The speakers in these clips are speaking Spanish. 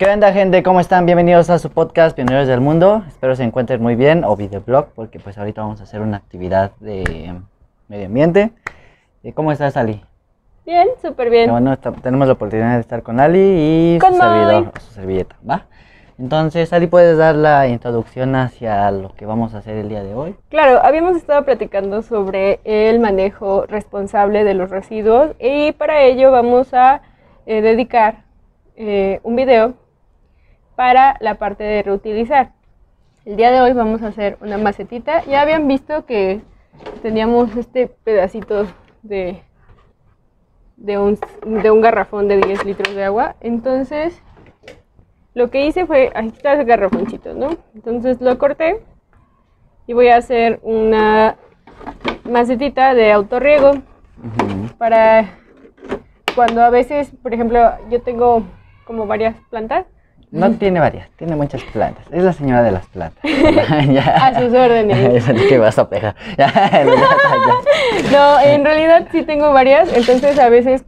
¿Qué onda gente? ¿Cómo están? Bienvenidos a su podcast Pioneros del Mundo. Espero se encuentren muy bien o videoblog porque pues ahorita vamos a hacer una actividad de medio ambiente. ¿Y ¿Cómo estás Ali? Bien, súper bien. Bueno, está- tenemos la oportunidad de estar con Ali y Con su Moy. servidor, su servilleta, ¿va? Entonces Ali, ¿puedes dar la introducción hacia lo que vamos a hacer el día de hoy? Claro, habíamos estado platicando sobre el manejo responsable de los residuos y para ello vamos a eh, dedicar eh, un video para la parte de reutilizar. El día de hoy vamos a hacer una macetita. Ya habían visto que teníamos este pedacito de, de, un, de un garrafón de 10 litros de agua. Entonces, lo que hice fue, aquí está el garrafoncito, ¿no? Entonces lo corté y voy a hacer una macetita de autorriego para cuando a veces, por ejemplo, yo tengo como varias plantas No tiene varias, tiene muchas plantas. Es la señora de las plantas. Ya. a sus órdenes. Que vas a pegar. No, en realidad sí tengo varias, entonces a veces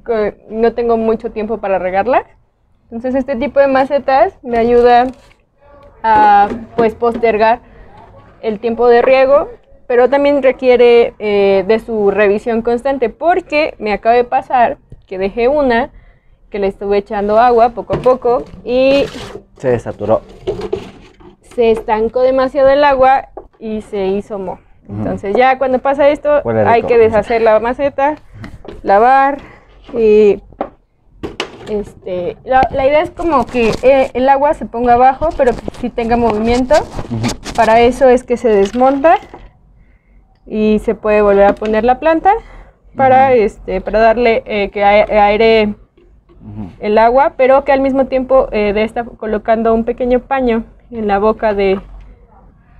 no tengo mucho tiempo para regarlas. Entonces este tipo de macetas me ayuda a pues postergar el tiempo de riego, pero también requiere eh, de su revisión constante porque me acaba de pasar que dejé una que le estuve echando agua poco a poco y Se desaturó. se estancó demasiado el agua y se hizo. Ujú. Entonces ya cuando pasa esto hay que deshacer la maceta, lavar y este la, la idea es como que eh, el agua se ponga abajo pero que sí tenga movimiento. Para eso es que se desmonta y se puede volver a poner la planta para este para darle eh, que ae- el agua, pero que al mismo tiempo eh, de esta colocando un pequeño paño en la boca de,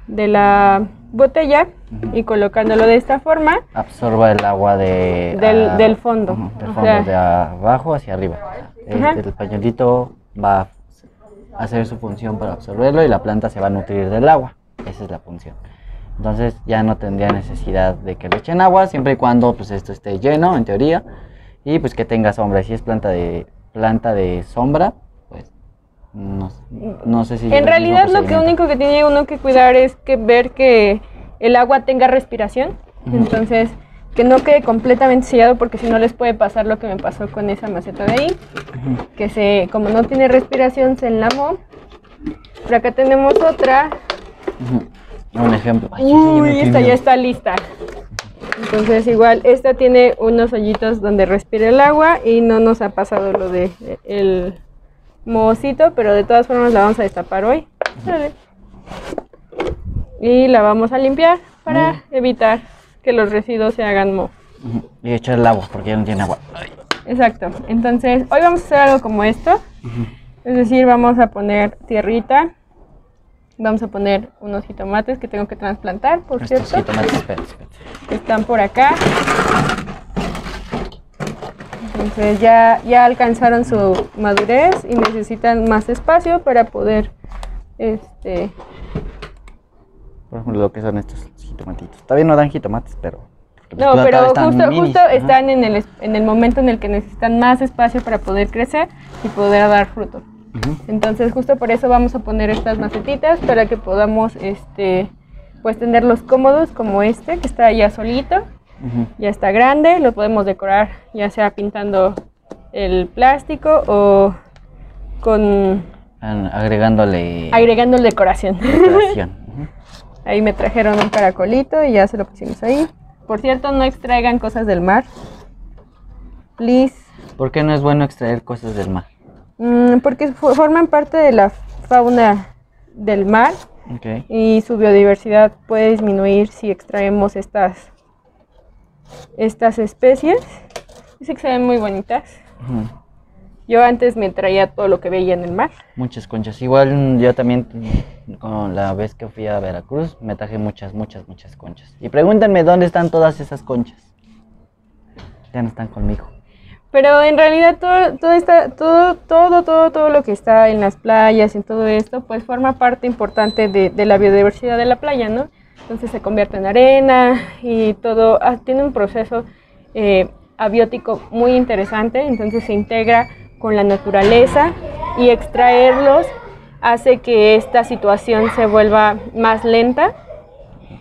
de la botella y colocándolo de esta forma. Absorba el agua de, Del- del fondo. ujú, del O fondo sea- de abajo hacia arriba. El, el pañuelito va a hacer su función para absorberlo y la planta se va a nutrir del agua. Esa es la función. Entonces ya no tendría necesidad de que le echen agua siempre y cuando pues esto esté lleno en teoría y pues que tenga sombra. Si es planta de planta de sombra, pues no, no sé si En realidad lo que único que tiene uno que cuidar es que ver que el agua tenga respiración. Entonces, que no quede completamente sellado porque si no les puede pasar lo que me pasó con esa maceta de ahí. Que se, como no tiene respiración, se enlamó. Por acá tenemos otra. Un ejemplo. Ay, Uy, esta ya está lista. Entonces igual, esta tiene unos hoyitos donde respira el agua y no nos ha pasado lo de eh, el mohocito, pero de todas formas la vamos a destapar hoy. Y la vamos a limpiar para evitar que los residuos se hagan. Ujú. Y echar el agua porque ya no tiene agua. Ay. Exacto. Entonces, hoy vamos a hacer algo como esto. Es decir, vamos a poner tierrita. Vamos a poner unos jitomates que tengo que trasplantar, por Estos cierto. jitomates, espérate, espérate. que están por acá. Entonces ya, ya alcanzaron su madurez y necesitan más espacio para poder este, Por ejemplo, lo que son estos jitomatitos. Todavía no dan jitomates, pero. No, pero están justo, minis. justo Ajá. están en el, en el momento en el que necesitan más espacio para poder crecer y poder dar fruto. Entonces justo por eso vamos a poner estas macetitas para que podamos este pues tenerlos cómodos como este que está ya solito, ya está grande, lo podemos decorar ya sea pintando el plástico o con Agregándole. agregando decoración. decoración. Ahí me trajeron un caracolito y ya se lo pusimos ahí. Por cierto, no extraigan cosas del mar. Please. ¿Por qué no es bueno extraer cosas del mar? Mm, porque fo- forman parte de la fauna del mar y su biodiversidad puede disminuir si extraemos estas, estas especies. Dice que se ven muy bonitas. Yo antes me traía todo lo que veía en el mar. Muchas conchas. Igual mm, yo también, mm, con la vez que fui a Veracruz, me traje muchas, muchas, muchas conchas. Y pregúntenme dónde están todas esas conchas. Ya no están conmigo. Pero en realidad todo, todo, esta- todo, todo, todo, todo lo que está en las playas en todo esto, pues forma parte importante de, de la biodiversidad de la playa, ¿no? Entonces se convierte en arena y todo, ah, tiene un proceso eh, abiótico muy interesante, entonces se integra con la naturaleza y extraerlos hace que esta situación se vuelva más lenta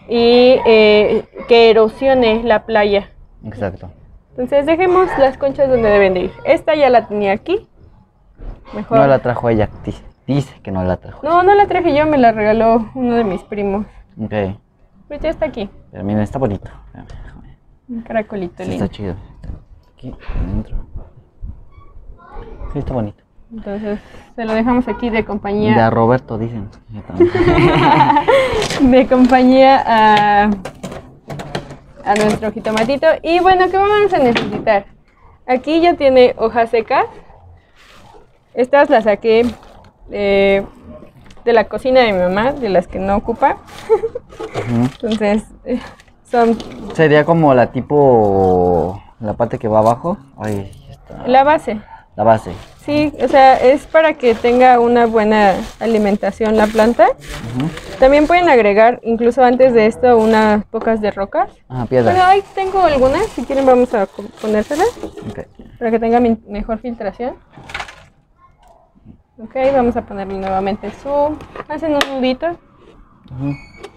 y eh, que erosione la playa. Exacto. Entonces dejemos las conchas donde deben de ir. Esta ya la tenía aquí. Mejor. No la trajo ella. Dice, dice que no la trajo. No, no la traje yo, me la regaló uno de mis primos. Ok. Pues ya está aquí. Pero miren, está bonito. Un caracolito Sí, lindo. está chido. Aquí adentro. Sí, está bonito. Entonces se lo dejamos aquí de De a compañía. Roberto dicen. De compañía a, a nuestro jitomatito. Y bueno, ¿qué vamos a necesitar? Aquí ya tiene hojas secas. Estas las saqué eh, de la cocina de mi mamá, de las que no ocupa. Entonces, eh, son Sería como la tipo. La parte que va abajo. Ahí está. la base. La base. Sí, o sea, es para que tenga una buena alimentación la planta. Ujú. También pueden agregar, incluso antes de esto, unas pocas de rocas. Ah, Bueno, piedra. ahí tengo algunas, si quieren vamos a ponérselas Ok. para que tenga mejor filtración. Ok, vamos a ponerle nuevamente su... Hacen un nudito. Ujú.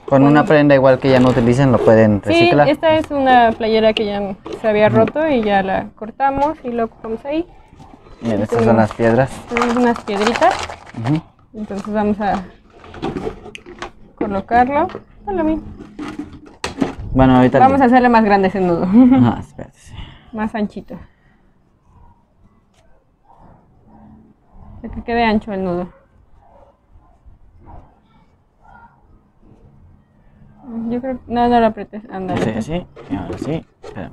Con una prenda igual que ya no utilicen, lo pueden Sí, reciclar. esta es una playera que ya se había roto y ya la cortamos y lo ocupamos ahí. Miren, estas son las piedras. Tenemos unas piedritas, entonces vamos a colocarlo. Mi. Bueno, ahorita. Vamos a hacerle más grande ese nudo, Ajá, espérate. sí. más anchito. Para que quede ancho el nudo. Yo creo que... No, no lo apretes. Ándale. Así, así. Y ahora sí. Espérame.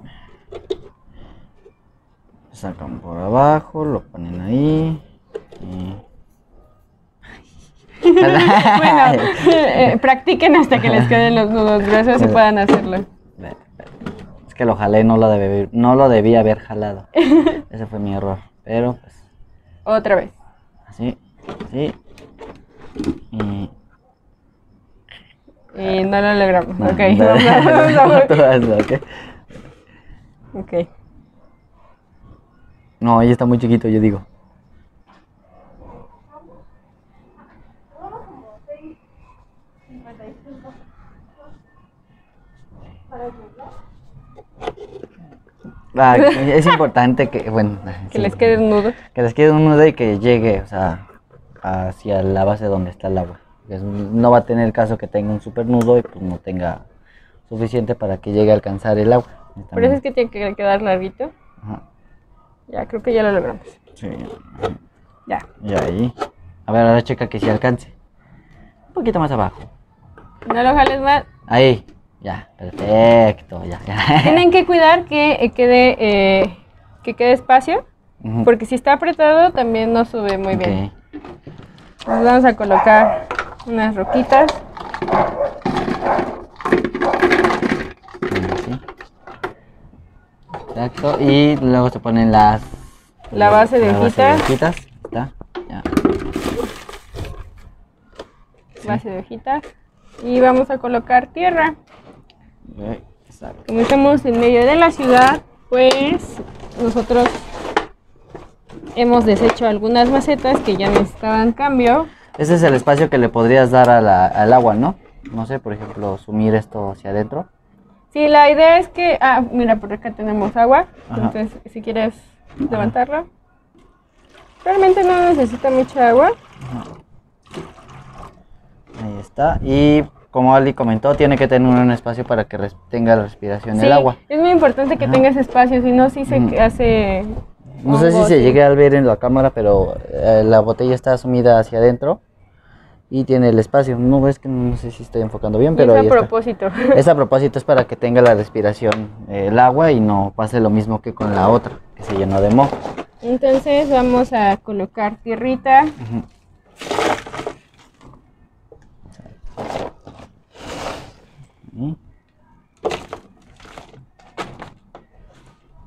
Sacan por abajo, lo ponen ahí. Y... bueno, eh, practiquen hasta que les queden los nudos gruesos y puedan hacerlo. Es que lo jalé, no lo, debí, no lo debí haber jalado. Ese fue mi error. Pero pues Otra vez. así, así. Y... Y no lo logramos. no, ok, no, vamos a- vamos a ver. todo eso, ¿ok? Ok. No, ahí está muy chiquito, yo digo. Ah, es importante que, bueno, Que sí, les quede un nudo. que les quede un nudo y que llegue, o sea, hacia la base donde está el agua. No va a tener caso que tenga un super nudo y pues no tenga suficiente para que llegue a alcanzar el agua. Por eso es que tiene que quedar larguito. Ya, creo que ya lo logramos. sí. Ya. Y ahí. A ver, ahora checa que si alcance. Un poquito más abajo. No lo jales más. Ahí. Ya, perfecto. Ya, ya. Tienen que cuidar que eh, quede, eh, que quede espacio. Porque si está apretado también no sube muy bien. Nos vamos a colocar unas roquitas. Así. Exacto. Y luego se ponen las. La base de hojitas. hojitas. Está. Ya. Base de hojitas. Y vamos a colocar tierra. Exacto. Como estamos en medio de la ciudad, pues nosotros hemos deshecho algunas macetas que ya necesitaban cambio. Ese es el espacio que le podrías dar a la- al agua, ¿no? No sé, por ejemplo, sumir esto hacia adentro. Sí, la idea es que, ah, mira, por acá tenemos agua, Ajá. entonces si quieres levantarla. Realmente no necesita mucha agua. Ahí está. Y como Ali comentó, tiene que tener un espacio para que tenga la respiración Sí, el agua. es muy importante que tengas espacio, si no, sí se Ujú. hace... No sé si se llegue a ver en la cámara, pero eh, la botella está sumida hacia adentro y tiene el espacio. No ves que no sé si estoy enfocando bien, pero es a está. propósito. Es a propósito, es para que tenga la respiración eh, el agua y no pase lo mismo que con la otra, que se llenó de moho. Entonces vamos a colocar tierrita.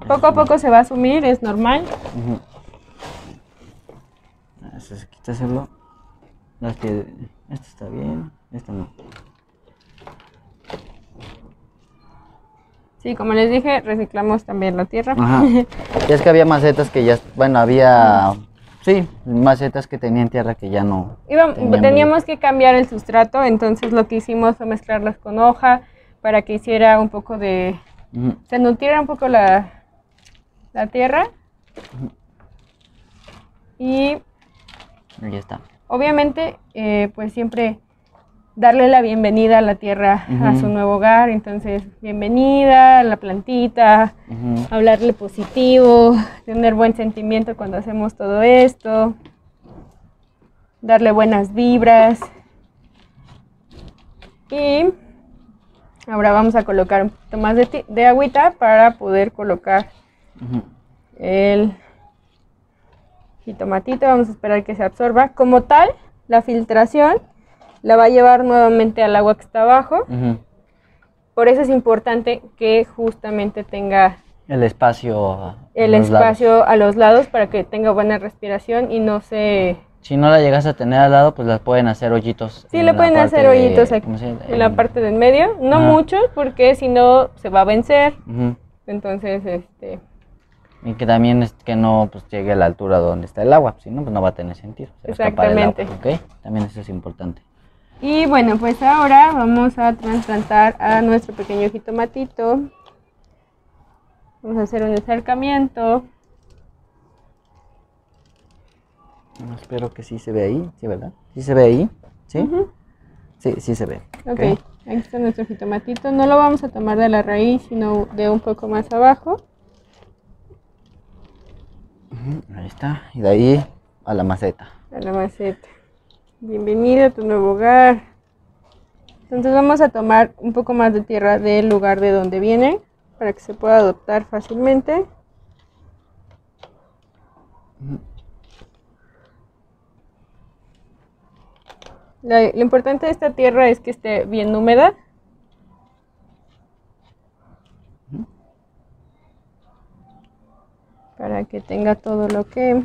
Poco a poco se va a sumir, es normal. Ujú. Ah, Eso es quítaselo. Las que. Esto está bien, esto no. Sí, como les dije, reciclamos también la tierra. Ajá. Y es que había macetas que ya, bueno, había Sí, macetas que tenían tierra que ya no. Tenían teníamos que cambiar el sustrato, entonces lo que hicimos fue mezclarlas con hoja para que hiciera un poco de... Se nutriera un poco la, la tierra. Y Ya está. Obviamente, eh, pues siempre darle la bienvenida a la tierra, a su nuevo hogar. Entonces, bienvenida a la plantita, hablarle positivo, tener buen sentimiento cuando hacemos todo esto, darle buenas vibras. Y ahora vamos a colocar un poquito más de, de agüita para poder colocar el jitomatito. Vamos a esperar que se absorba. Como tal, la filtración la va a llevar nuevamente al agua que está abajo. Ujú. Por eso es importante que justamente tenga El espacio. a el los lados. espacio a los lados para que tenga buena respiración y no se... Si no la llegas a tener al lado, pues las pueden hacer hoyitos. Sí, le pueden hacer de- hoyitos aquí, ¿cómo se llama? en la parte del medio. No Ajá. muchos porque si no se va a vencer. Ujú. Entonces, este... Y que también es que no pues, llegue a la altura donde está el agua, si no, pues no va a tener sentido. se el agua, Exactamente. ¿ok? También eso es importante. Y bueno, pues ahora vamos a trasplantar a nuestro pequeño jitomatito. Vamos a hacer un acercamiento. Espero que sí se ve ahí, ¿sí, verdad? ¿Sí se ve ahí? ¿Sí? Sí, sí se ve. Ok, aquí está nuestro jitomatito. No lo vamos a tomar de la raíz, sino de un poco más abajo. Ahí está. Y de ahí a la maceta. A la maceta. Bienvenido a tu nuevo hogar. Entonces vamos a tomar un poco más de tierra del lugar de donde viene para que se pueda adoptar fácilmente. La- lo importante de esta tierra es que esté bien húmeda. Para que tenga todo lo que...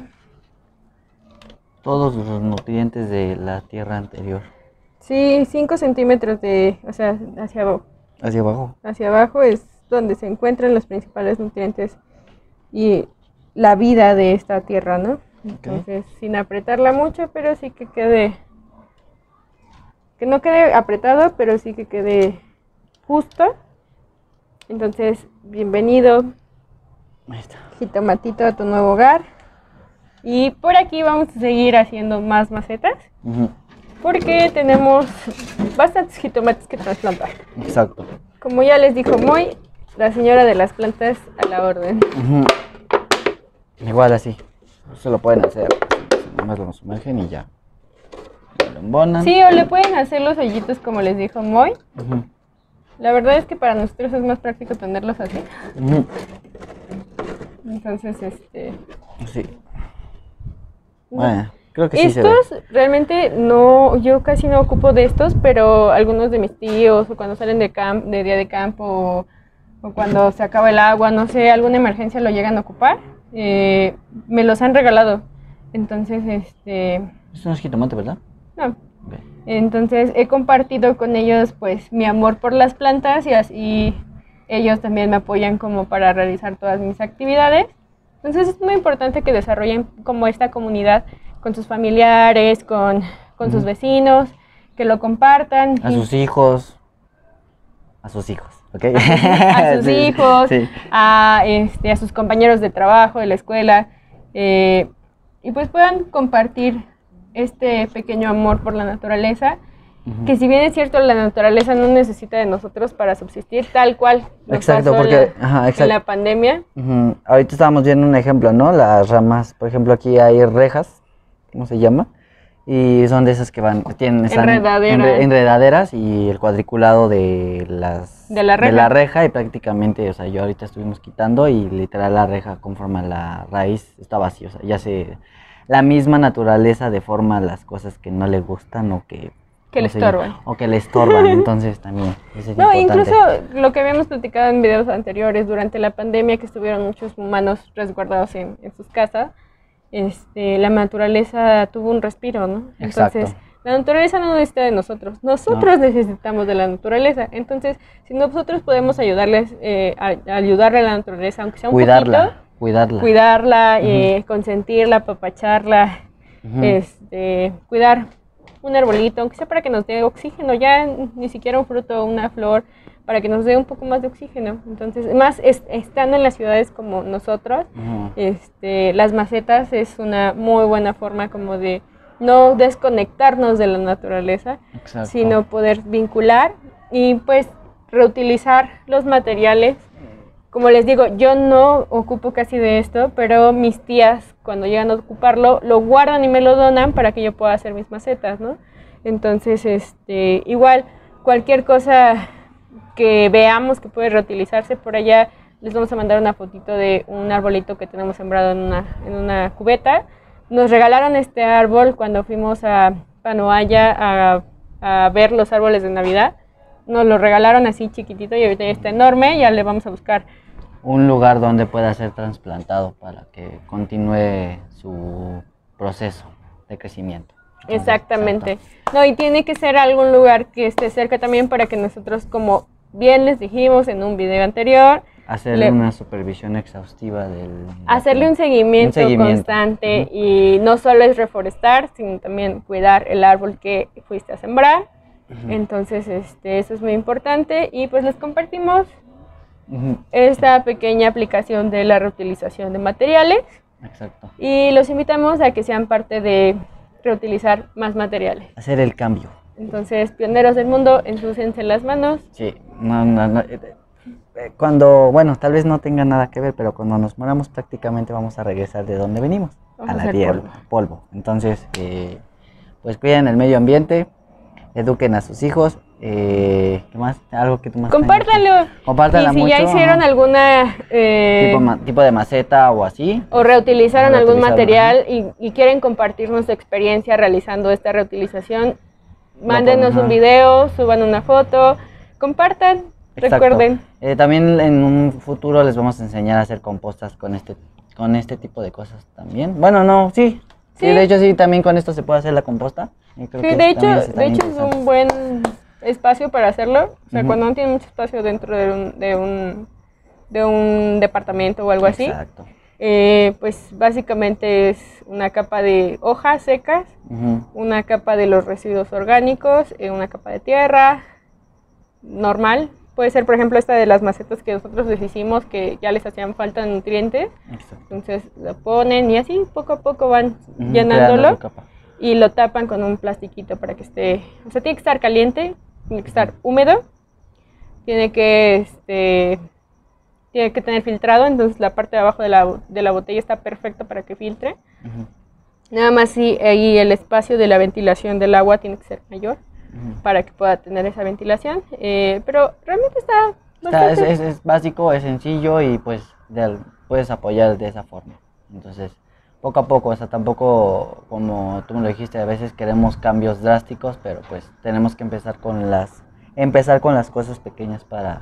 Todos los nutrientes de la tierra anterior. Sí, 5 centímetros de... O sea, hacia abajo. Hacia abajo. hacia abajo es donde se encuentran los principales nutrientes y la vida de esta tierra, ¿no? Entonces, sin apretarla mucho, pero sí que quede, que no quede apretado, pero sí que quede justo. Entonces, bienvenido, Ahí está. Jitomatito, a tu nuevo hogar. Y por aquí vamos a seguir haciendo más macetas, porque tenemos bastantes jitomates que trasplantar. Exacto. Como ya les dijo Moy, la señora de las plantas a la orden. Igual así. Se lo pueden hacer. Nomás lo sumergen y ya. Lo embonan. Sí, o le pueden hacer los hoyitos como les dijo Moy. La verdad es que para nosotros es más práctico tenerlos así. Entonces, este... Sí. Bueno, creo que sí se ve. estos realmente no, yo casi no ocupo de estos, pero algunos de mis tíos o cuando salen de, camp, de día de campo o, o cuando se acaba el agua, no sé, alguna emergencia lo llegan a ocupar, eh, me los han regalado. Entonces, este... Esto no es jitomate, ¿verdad? No. Entonces he compartido con ellos pues mi amor por las plantas y así ellos también me apoyan como para realizar todas mis actividades. Entonces es muy importante que desarrollen como esta comunidad con sus familiares, con, con sus vecinos, que lo compartan. A y- sus hijos. A sus hijos, ¿ok? a sus Sí, hijos, Sí. a, este, a sus compañeros de trabajo, de la escuela, eh, y pues puedan compartir este pequeño amor por la naturaleza, Que si bien es cierto, la naturaleza no necesita de nosotros para subsistir tal cual. nos Exacto, pasó porque- en la- ajá, en la pandemia. Ujú. Ahorita estábamos viendo un ejemplo, ¿no? Las ramas, por ejemplo, aquí hay rejas, ¿cómo se llama? Y son de esas que van, tienen están Enredaderas. enre- enredaderas y el cuadriculado de las De la reja. reja y prácticamente, o sea, yo ahorita estuvimos quitando y literal la reja conforme a la raíz está vacía, o sea, ya se la misma naturaleza deforma las cosas que no le gustan o que Que le estorban. o que le estorban, entonces también eso es No, importante. incluso lo que habíamos platicado en videos anteriores, durante la pandemia que estuvieron muchos humanos resguardados en, en sus casas, este, la naturaleza tuvo un respiro, ¿no? Exacto. Entonces, la naturaleza no necesita de nosotros, nosotros necesitamos de la naturaleza. Entonces, si nosotros podemos ayudarles, eh, a, a ayudarle a la naturaleza, aunque sea un Cuidarla. poquito, Cuidarla. cuidarla, eh, consentirla, apapacharla, Ujú. este, cuidar un arbolito, aunque sea para que nos dé oxígeno, ya ni siquiera un fruto o una flor, para que nos dé un poco más de oxígeno. Entonces, más es- estando en las ciudades como nosotros, este, las macetas es una muy buena forma como de no desconectarnos de la naturaleza, Exacto. sino poder vincular y pues reutilizar los materiales. Como les digo, yo no ocupo casi de esto, pero mis tías cuando llegan a ocuparlo lo guardan y me lo donan para que yo pueda hacer mis macetas, ¿no? Entonces, este, igual cualquier cosa que veamos que puede reutilizarse por allá, les vamos a mandar una fotito de un arbolito que tenemos sembrado en una, en una cubeta. Nos regalaron este árbol cuando fuimos a Panoaya a, a ver los árboles de Navidad. Nos lo regalaron así chiquitito y ahorita ya está enorme, ya le vamos a buscar. Un lugar donde pueda ser trasplantado para que continúe su proceso de crecimiento. Exactamente. exacto. No, y tiene que ser algún lugar que esté cerca también para que nosotros, como bien les dijimos en un video anterior, Hacerle Le- una supervisión exhaustiva del... hacerle un seguimiento, Un seguimiento. constante y no solo es reforestar, sino también cuidar el árbol que fuiste a sembrar. Entonces, este, eso es muy importante y pues les compartimos Ujú. esta pequeña aplicación de la reutilización de materiales Exacto. y los invitamos a que sean parte de reutilizar más materiales. Hacer el cambio. Entonces, pioneros del mundo, ensúciense las manos. Sí, no, no, no, eh, eh, Cuando, bueno, tal vez no tenga nada que ver, pero cuando nos moramos prácticamente vamos a regresar de donde venimos, Vamos a la tierra, polvo. polvo. Entonces, eh, pues cuiden el medio ambiente, eduquen a sus hijos. Eh, ¿Qué más? Algo que tú más Compártanlo. Compártanla y si ya hicieron alguna eh, tipo, de maceta o así. o reutilizaron algún material y, y quieren compartirnos su experiencia realizando esta reutilización, mándenos ajá. un video, suban una foto, compartan, Exacto. recuerden. Eh, también en un futuro les vamos a enseñar a hacer compostas con este, con este tipo de cosas también. Bueno, no, sí. Sí, Sí. de hecho sí, también con esto se puede hacer la composta. Y creo Sí, que de hecho, de hecho es un buen espacio para hacerlo. O sea, cuando no tiene mucho espacio dentro de un, de un, de un departamento o algo así, Exacto. eh, pues básicamente es una capa de hojas secas, una capa de los residuos orgánicos, eh, una capa de tierra normal. Puede ser, por ejemplo, esta de las macetas que nosotros les hicimos que ya les hacían falta nutrientes. Exacto. Entonces lo ponen y así poco a poco van creando llenándolo y lo tapan con un plastiquito para que esté, o sea, tiene que estar caliente, tiene que estar húmedo, tiene que, este, tiene que tener filtrado, entonces la parte de abajo de la, de la botella está perfecta para que filtre. Nada más si ahí el espacio de la ventilación del agua tiene que ser mayor para que pueda tener esa ventilación, eh, pero realmente está Está- es, bastante... es- es básico, es sencillo y pues de puedes apoyar de esa forma. Entonces, poco a poco, o sea, tampoco como tú me lo dijiste, a veces queremos cambios drásticos, pero pues tenemos que empezar con las empezar con las cosas pequeñas para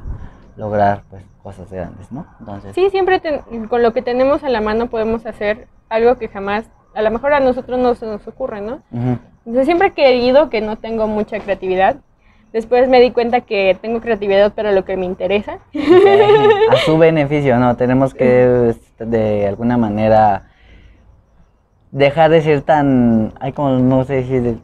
lograr pues cosas grandes, ¿no? Entonces, Sí, siempre ten- con lo que tenemos a la mano podemos hacer algo que jamás, a lo mejor a nosotros no se nos ocurre, ¿no? ujú, Yo siempre he querido que no tengo mucha creatividad. Después me di cuenta que tengo creatividad, pero lo que me interesa. a su beneficio, ¿no? Tenemos que este, de alguna manera dejar de ser tan, ay, como no sé decir,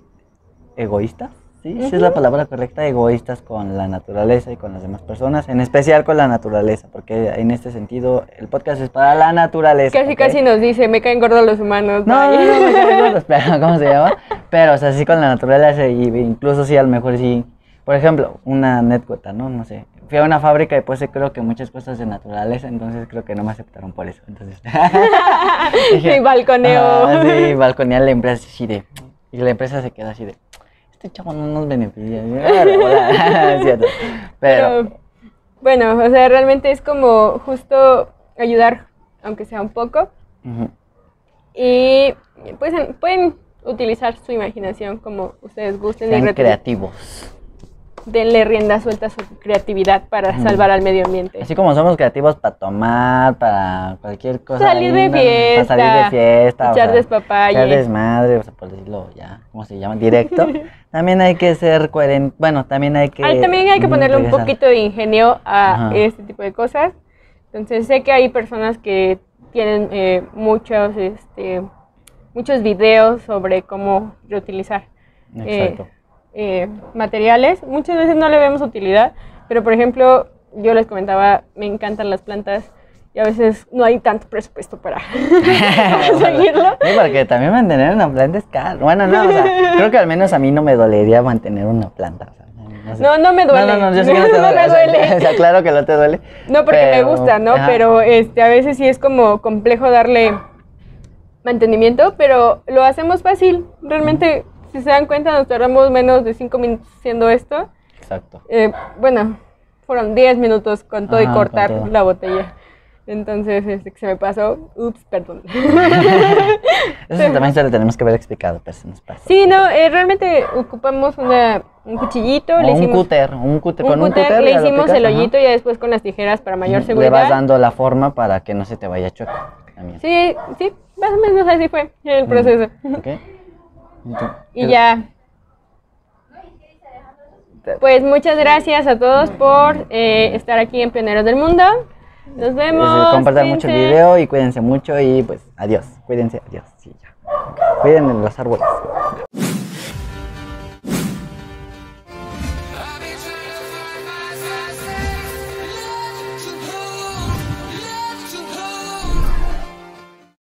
egoístas. Sí, esa es la palabra correcta, egoístas con la naturaleza y con las demás personas, en especial con la naturaleza, porque en este sentido el podcast es para la naturaleza. Casi, ¿ok? casi nos dice, me caen gordos los humanos. No, no, bye". no, me caen gordos, pero ¿cómo se llama? Pero, o sea, sí con la naturaleza y incluso sí, a lo mejor sí. Por ejemplo, una anécdota, ¿no? No sé. Fui a una fábrica y pues creo que muchas cosas de naturaleza, entonces creo que no me aceptaron por eso. Entonces. Sí, balconeo. Ah, sí, balconear la empresa así de. Y la empresa se queda así de. Este chavo no nos beneficia. Pero. Pero, bueno, o sea, realmente es como justo ayudar, aunque sea un poco. Y pues en- pueden utilizar su imaginación como ustedes gusten y Sean retu- creativos. Denle rienda suelta a su creatividad para salvar al medio ambiente. Así como somos creativos para tomar, para cualquier cosa. Salir de linda, fiesta, Para salir de fiesta. echar despapalle. Echar desmadre, o sea, por decirlo ya, ¿cómo se llama? Directo. también hay que ser coherente. Bueno, también hay que. Ay, también hay que ponerle un regresar. poquito de ingenio a Ajá. este tipo de cosas. Entonces sé que hay personas que tienen eh, muchos, este, muchos videos sobre cómo reutilizar eh, Exacto. eh, materiales. Muchas veces no le vemos utilidad, pero por ejemplo, yo les comentaba, me encantan las plantas y a veces no hay tanto presupuesto para conseguirlo. Sí, porque también mantener una planta es caro. Bueno, no, o sea, creo que al menos a mí no me dolería mantener una planta. o sea, no, sé. No, no me duele. No, no, no, yo sé que no te No duele. me duele. o sea, claro que no te duele. No, porque pero- me gusta, ¿no? ajá. Pero este, a veces sí es como complejo darle mantenimiento, pero lo hacemos fácil. Realmente, si se dan cuenta, nos tardamos menos de 5 minutos haciendo esto. Exacto. Eh, bueno, fueron 10 minutos con todo y Ajá, con cortar todo. la botella. Entonces, este, que se me pasó. Ups, perdón. Eso también se lo tenemos que haber explicado, pero se nos pasa. sí, no, eh, realmente ocupamos una, un cuchillito. Le un hicimos cúter, un cúter, un con un cúter, le hicimos picas, el hoyito y después con las tijeras para mayor Le seguridad. vas dando la forma para que no se te vaya chueco. También. Sí, sí, más o menos así fue el proceso. ¿Ok? Entonces, Y ya. Pues muchas gracias a todos por eh, estar aquí en Pioneros del Mundo. Nos vemos. Compartan mucho el video y cuídense mucho y pues adiós. Cuídense, adiós. Sí, ya. Cuiden los árboles.